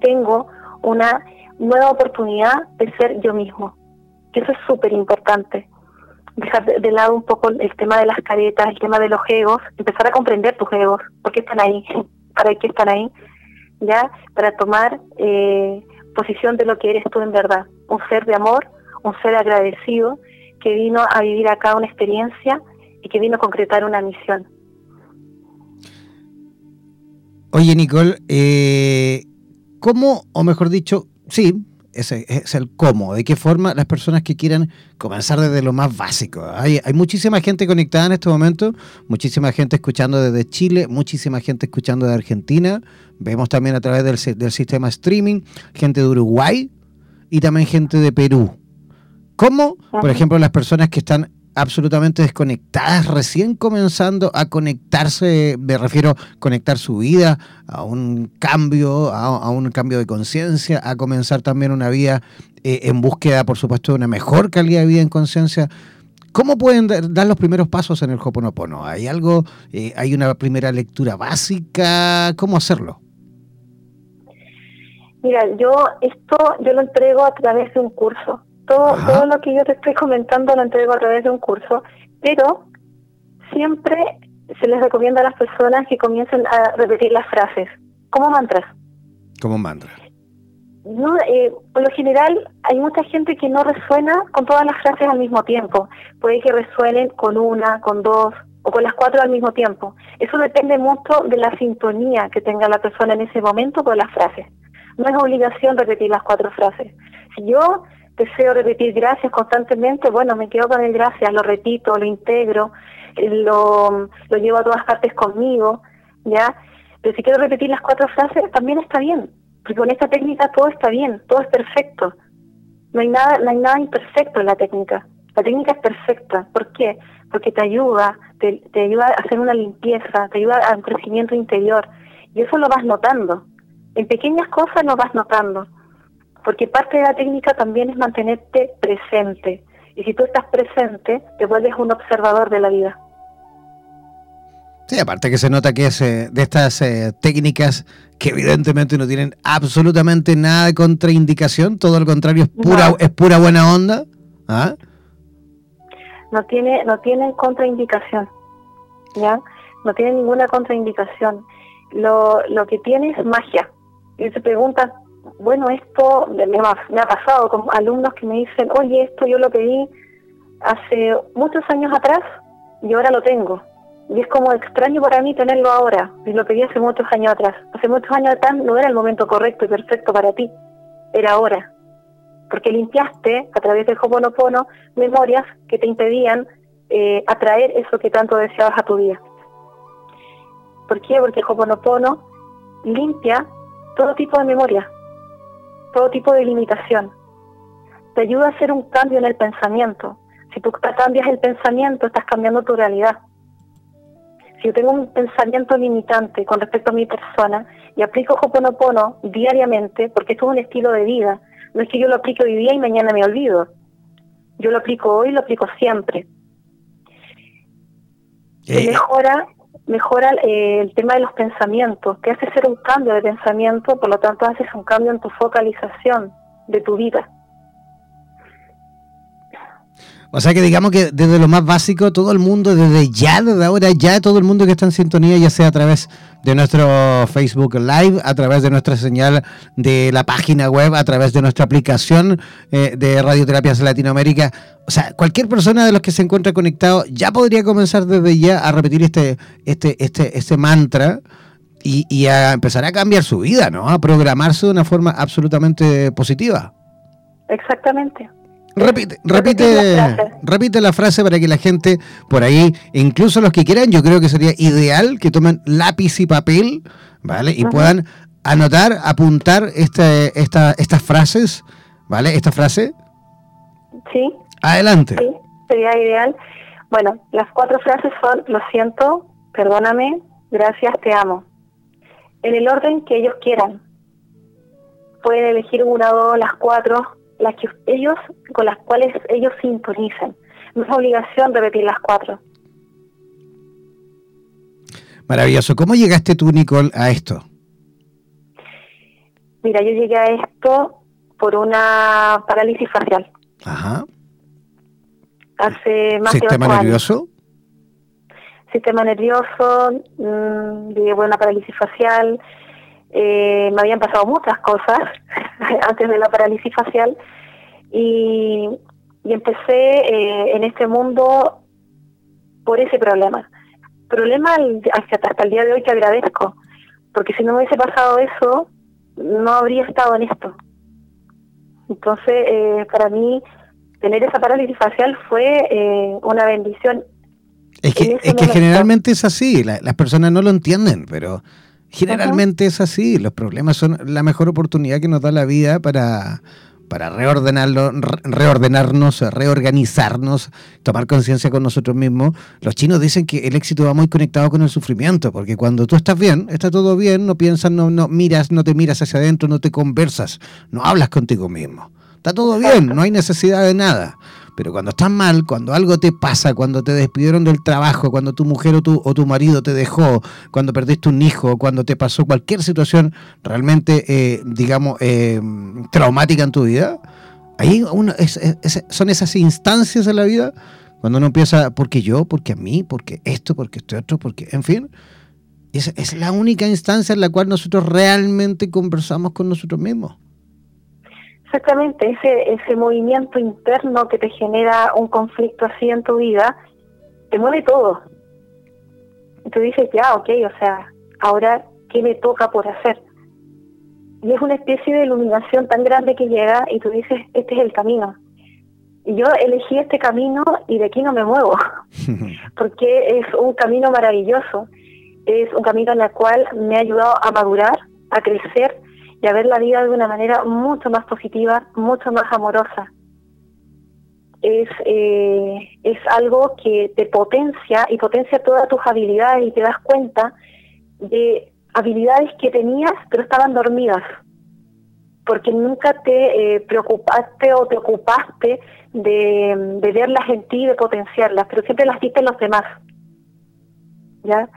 tengo una nueva oportunidad de ser yo mismo. Que eso es súper importante. Dejar de lado un poco el tema de las caretas, el tema de los egos, empezar a comprender tus egos, por qué están ahí, [laughs] para qué están ahí, ya, para tomar eh, posición de lo que eres tú en verdad, un ser de amor, un ser agradecido que vino a vivir acá una experiencia y que vino a concretar una misión. Oye, Nicole, eh, ¿cómo, o mejor dicho, sí, ese es el cómo, de qué forma las personas que quieran comenzar desde lo más básico. Hay, hay muchísima gente conectada en este momento, muchísima gente escuchando desde Chile, muchísima gente escuchando de Argentina, vemos también a través del, del sistema streaming, gente de Uruguay y también gente de Perú. ¿Cómo, por ejemplo, las personas que están absolutamente desconectadas, recién comenzando a conectarse, me refiero a conectar su vida a un cambio, a, un cambio de conciencia, a comenzar también una vida eh, en búsqueda, por supuesto, de una mejor calidad de vida en conciencia. ¿Cómo pueden dar los primeros pasos en el Hoponopono? ¿Hay algo, eh, hay una primera lectura básica? ¿Cómo hacerlo? Mira, yo esto yo lo entrego a través de un curso todo, todo lo que yo te estoy comentando lo entrego a través de un curso, pero siempre se les recomienda a las personas que comiencen a repetir las frases, como mantras. Como mantras. No, eh, por lo general hay mucha gente que no resuena con todas las frases al mismo tiempo. Puede que resuenen con una, con dos o con las cuatro al mismo tiempo. Eso depende mucho de la sintonía que tenga la persona en ese momento con las frases. No es obligación repetir las cuatro frases. Si yo deseo repetir gracias constantemente, bueno, me quedo con el gracias, lo repito, lo integro, lo, lo llevo a todas partes conmigo, ¿ya? Pero si quiero repetir las cuatro frases, también está bien, porque con esta técnica todo está bien, todo es perfecto. No hay nada, no hay nada imperfecto en la técnica. La técnica es perfecta. ¿Por qué? Porque te ayuda, te, te ayuda a hacer una limpieza, te ayuda a un crecimiento interior. Y eso lo vas notando. En pequeñas cosas lo vas notando porque parte de la técnica también es mantenerte presente. Y si tú estás presente, te vuelves un observador de la vida. Sí, aparte que se nota que es eh, de estas eh, técnicas que evidentemente no tienen absolutamente nada de contraindicación, todo lo contrario, es pura, es pura buena onda. ¿ah? No tiene, no tienen contraindicación, ¿ya? No tiene ninguna contraindicación. Lo, lo que tiene es magia. Y se pregunta, bueno, esto me, ha pasado con alumnos que me dicen, oye, esto yo lo pedí hace muchos años atrás y ahora lo tengo. Y es como extraño para mí tenerlo ahora, y lo pedí hace muchos años atrás. Hace muchos años atrás no era el momento correcto y perfecto para ti, era ahora. Porque limpiaste a través del Hoponopono memorias que te impedían eh, atraer eso que tanto deseabas a tu vida. ¿Por qué? Porque el Hoponopono limpia todo tipo de memoria, todo tipo de limitación. Te ayuda a hacer un cambio en el pensamiento. Si tú cambias el pensamiento, estás cambiando tu realidad. Si yo tengo un pensamiento limitante con respecto a mi persona y aplico Hoponopono diariamente, porque esto es un estilo de vida, no es que yo lo aplique hoy día y mañana me olvido. Yo lo aplico hoy lo aplico siempre. Eh, mejora mejora eh, el tema de los pensamientos, te hace hacer un cambio de pensamiento, por lo tanto haces un cambio en tu focalización de tu vida. O sea que digamos que desde lo más básico, todo el mundo, desde ya, desde ahora, ya todo el mundo que está en sintonía, ya sea a través de nuestro Facebook Live, a través de nuestra señal de la página web, a través de nuestra aplicación eh, de Radioterapias Latinoamérica. O sea, cualquier persona de los que se encuentra conectado ya podría comenzar desde ya a repetir este, este, este, este mantra. Y, y a empezar a cambiar su vida, ¿no? A programarse de una forma absolutamente positiva. Exactamente. Repite, repite, repite la frase para que la gente por ahí, incluso los que quieran, yo creo que sería ideal que tomen lápiz y papel, ¿vale? Y puedan anotar, apuntar este, esta, estas frases, ¿vale? Esta frase. Sí. Adelante. Sí, sería ideal. Bueno, las cuatro frases son, lo siento, perdóname, gracias, te amo. En el orden que ellos quieran. Pueden elegir una, dos, las cuatro, las que ellos, con las cuales ellos sintonizan. No es obligación repetir las cuatro. Maravilloso. ¿Cómo llegaste tú, Nicole, a esto? Mira, yo llegué a esto por una parálisis facial. Ajá. hace más de ¿Sistema años. nervioso? Sistema nervioso, mmm, llevo una parálisis facial, eh, me habían pasado muchas cosas [laughs] antes de la parálisis facial y, y empecé eh, en este mundo por ese problema. Problema al- hasta, hasta el día de hoy que agradezco, porque si no me hubiese pasado eso, no habría estado en esto. Entonces, eh, para mí, tener esa parálisis facial fue eh, una bendición. Es que, es que generalmente es así, la- las personas no lo entienden, pero generalmente es así. Los problemas son la mejor oportunidad que nos da la vida para, para reordenarlo, re- reordenarnos, reorganizarnos, tomar conciencia con nosotros mismos. Los chinos dicen que el éxito va muy conectado con el sufrimiento, porque cuando tú estás bien, está todo bien, no piensas, no, no miras, no te miras hacia adentro, no te conversas, no hablas contigo mismo. Está todo bien, no hay necesidad de nada. Pero cuando estás mal, cuando algo te pasa, cuando te despidieron del trabajo, cuando tu mujer o tu, o tu marido te dejó, cuando perdiste un hijo, cuando te pasó cualquier situación realmente, eh, digamos, eh, traumática en tu vida, ahí uno, es- es- son esas instancias en la vida cuando uno empieza, porque yo, porque a mí, porque esto, porque esto otro, porque, en fin, es, es la única instancia en la cual nosotros realmente conversamos con nosotros mismos. Exactamente, ese, ese movimiento interno que te genera un conflicto así en tu vida, te mueve todo. Y tú dices, ya, ok, o sea, ahora, ¿qué me toca por hacer? Y es una especie de iluminación tan grande que llega y tú dices, este es el camino. Y yo elegí este camino y de aquí no me muevo, [laughs] porque es un camino maravilloso. Es un camino en el cual me ha ayudado a madurar, a crecer y a ver la vida de una manera mucho más positiva, mucho más amorosa. Es, eh, es algo que te potencia y potencia todas tus habilidades y te das cuenta de habilidades que tenías pero estaban dormidas porque nunca te eh, preocupaste o te ocupaste de, de verlas en ti de potenciarlas, pero siempre las viste en los demás. ¿Ya?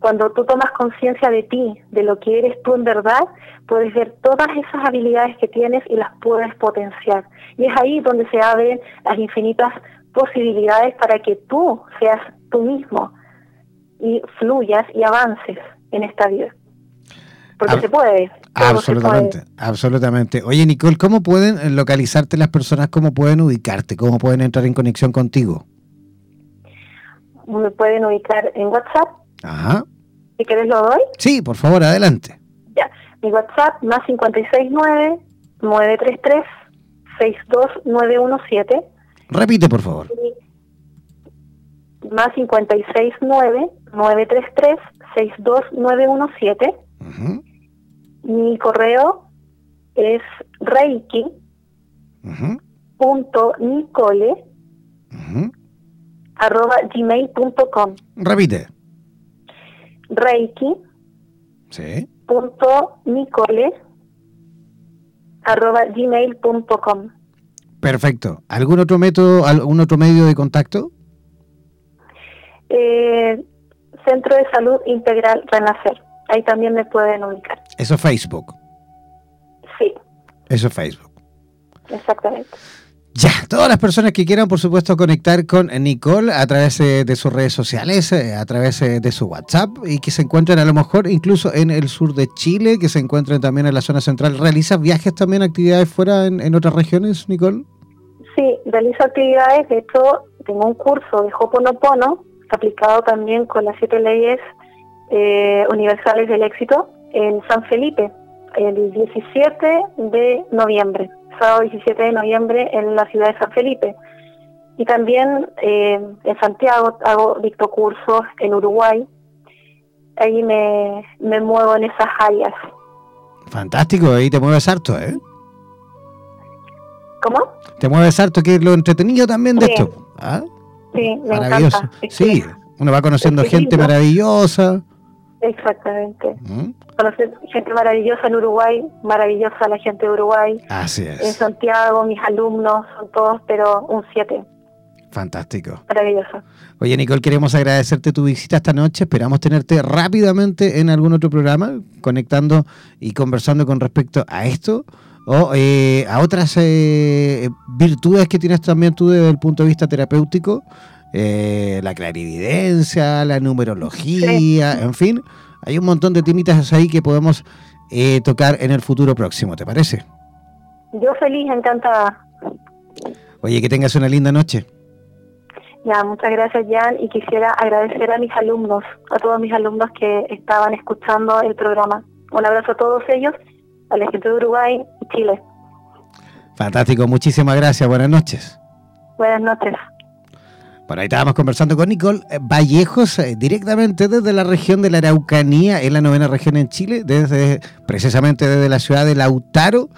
Cuando tú tomas conciencia de ti, de lo que eres tú en verdad, puedes ver todas esas habilidades que tienes y las puedes potenciar. Y es ahí donde se abren las infinitas posibilidades para que tú seas tú mismo y fluyas y avances en esta vida. Porque Ab- se puede. todo se Absolutamente, puede. absolutamente. Oye, Nicole, ¿cómo pueden eh, localizarte las personas? ¿Cómo pueden ubicarte? ¿Cómo pueden entrar en conexión contigo? Me pueden ubicar en WhatsApp. Ajá. Si querés lo doy. Sí, por favor, adelante. Ya. Mi WhatsApp más 569-933-62917. Repite, por favor. Más 569-933-62917. Ujú, Mi correo es reiki ujú, punto nicole ujú. arroba gmail.com Repite. Reiki Sí. punto nicole arroba gmail.com Perfecto. ¿Algún otro método, algún otro medio de contacto? eh, Centro de Salud Integral Renacer. Ahí también me pueden ubicar. Eso es Facebook. Sí, Eso es Facebook. exactamente. Ya, todas las personas que quieran, por supuesto, conectar con Nicole a través eh, de sus redes sociales, eh, a través eh, de su WhatsApp y que se encuentren a lo mejor incluso en el sur de Chile, que se encuentren también en la zona central. ¿Realizas viajes también, actividades fuera en, otras regiones, Nicole? Sí, realizo actividades. De hecho, tengo un curso de Hoponopono aplicado también con las siete leyes eh, universales del éxito en San Felipe, el 17 de noviembre, sábado 17 de noviembre en la ciudad de San Felipe. Y también eh, en Santiago hago dicto cursos en Uruguay. Ahí me, me muevo en esas áreas. Fantástico, ahí te mueves harto, ¿eh? ¿Cómo? Te mueves harto, que es lo entretenido también de Sí. esto. ¿Ah? Sí, me Maravilloso. encanta. Sí, uno va conociendo gente maravillosa. Exactamente. ¿Mm? conocer gente maravillosa en Uruguay, maravillosa la gente de Uruguay. Así En es. Santiago, mis alumnos son todos, pero un 7, Fantástico. maravilloso. Oye, Nicole, queremos agradecerte tu visita esta noche. Esperamos tenerte rápidamente en algún otro programa, conectando y conversando con respecto a esto. o eh, a otras eh, virtudes que tienes también tú desde el punto de vista terapéutico, eh, la clarividencia, la numerología, en fin, hay un montón de temitas ahí que podemos tocar en el futuro próximo, ¿te parece? Yo feliz, encantada. Oye, que tengas una linda noche. Ya, muchas gracias Jan y quisiera agradecer a mis alumnos, a todos mis alumnos que estaban escuchando el programa. Un abrazo a todos ellos, a la gente de Uruguay y Chile. Fantástico, muchísimas gracias, buenas noches. Buenas noches. Bueno, ahí estábamos conversando con Nicole Vallejos, eh, directamente desde la región de la Araucanía, en la novena región en Chile, desde precisamente desde la ciudad de Lautaro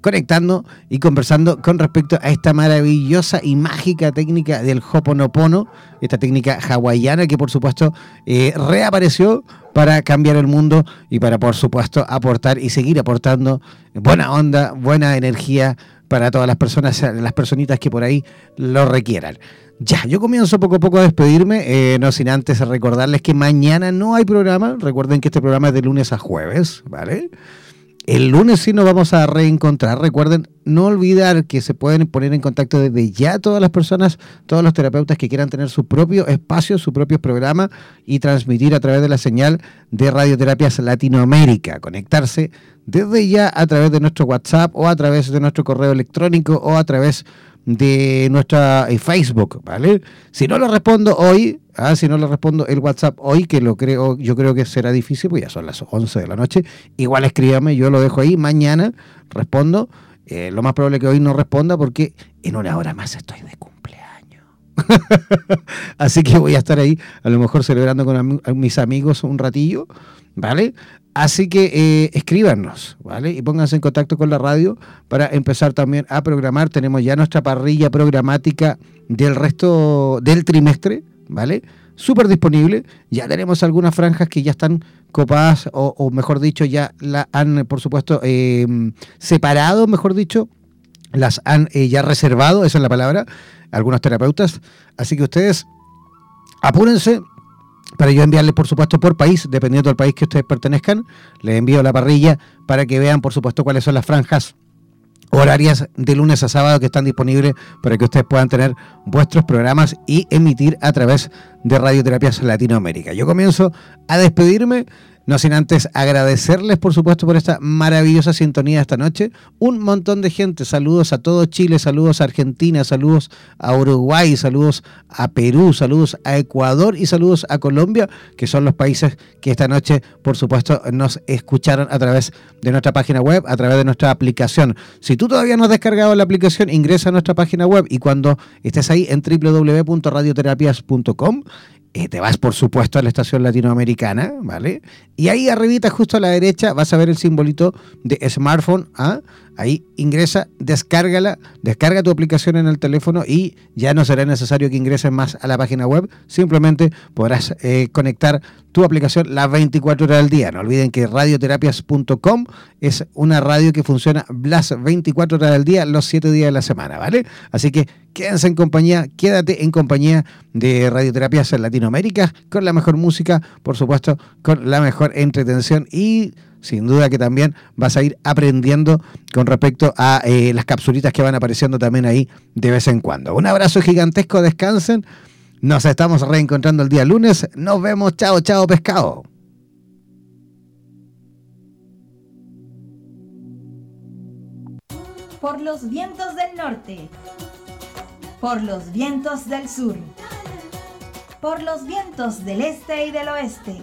conectando y conversando con respecto a esta maravillosa y mágica técnica del Hoponopono, esta técnica hawaiana que por supuesto eh, reapareció para cambiar el mundo y para por supuesto aportar y seguir aportando buena onda, buena energía para todas las personas, las personitas que por ahí lo requieran. Ya, yo comienzo poco a poco a despedirme, eh, no sin antes recordarles que mañana no hay programa. Recuerden que este programa es de lunes a jueves, ¿vale? El lunes sí nos vamos a reencontrar. Recuerden, no olvidar que se pueden poner en contacto desde ya todas las personas, todos los terapeutas que quieran tener su propio espacio, su propio programa y transmitir a través de la señal de Radioterapias Latinoamérica. Conectarse desde ya a través de nuestro WhatsApp o a través de nuestro correo electrónico o a través de nuestra eh, Facebook, ¿vale? Si no lo respondo hoy, ah, si no lo respondo el WhatsApp hoy, que lo creo, yo creo que será difícil, pues ya son las 11 de la noche, igual escríbame, yo lo dejo ahí, mañana respondo, eh, lo más probable que hoy no responda porque en una hora más estoy de cumpleaños. [laughs] Así que voy a estar ahí, a lo mejor celebrando con mis amigos un ratillo, ¿vale? Así que eh, escríbanos, ¿vale? Y pónganse en contacto con la radio para empezar también a programar. Tenemos ya nuestra parrilla programática del resto del trimestre, ¿vale? Súper disponible. Ya tenemos algunas franjas que ya están copadas, o, mejor dicho, ya la han, por supuesto, em, separado, mejor dicho, las han eh, ya reservado, esa es la palabra, algunos terapeutas. Así que ustedes apúrense, para yo enviarles, por supuesto, por país, dependiendo del país que ustedes pertenezcan, les envío la parrilla para que vean, por supuesto, cuáles son las franjas horarias de lunes a sábado que están disponibles para que ustedes puedan tener vuestros programas y emitir a través de Radioterapias Latinoamérica. Yo comienzo a despedirme no sin antes agradecerles, por supuesto, por esta maravillosa sintonía esta noche. Un montón de gente. Saludos a todo Chile, saludos a Argentina, saludos a Uruguay, saludos a Perú, saludos a Ecuador y saludos a Colombia, que son los países que esta noche, por supuesto, nos escucharon a través de nuestra página web, a través de nuestra aplicación. Si tú todavía no has descargado la aplicación, ingresa a nuestra página web y cuando estés ahí en www.radioterapias.com eh, te vas, por supuesto, a la estación latinoamericana, ¿vale? Y ahí arribita, justo a la derecha, vas a ver el simbolito de smartphone, ¿ah? Ahí ingresa, descárgala, descarga tu aplicación en el teléfono y ya no será necesario que ingreses más a la página web. Simplemente podrás eh, conectar tu aplicación las 24 horas del día. No olviden que radioterapias.com es una radio que funciona las 24 horas del día, los 7 días de la semana, ¿vale? Así que quédense en compañía, quédate en compañía de Radioterapias en Latinoamérica con la mejor música, por supuesto, con la mejor entretención y sin duda que también vas a ir aprendiendo con respecto a eh, las capsulitas que van apareciendo también ahí de vez en cuando. Un abrazo gigantesco, descansen. Nos estamos reencontrando el día lunes. Nos vemos. Chao, chao, pescado. Por los vientos del norte. Por los vientos del sur. Por los vientos del este y del oeste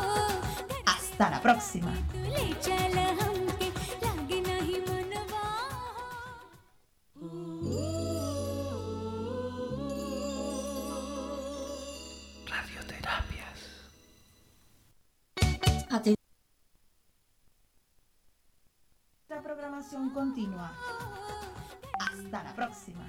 Hasta la próxima. La programación continua. Hasta la próxima.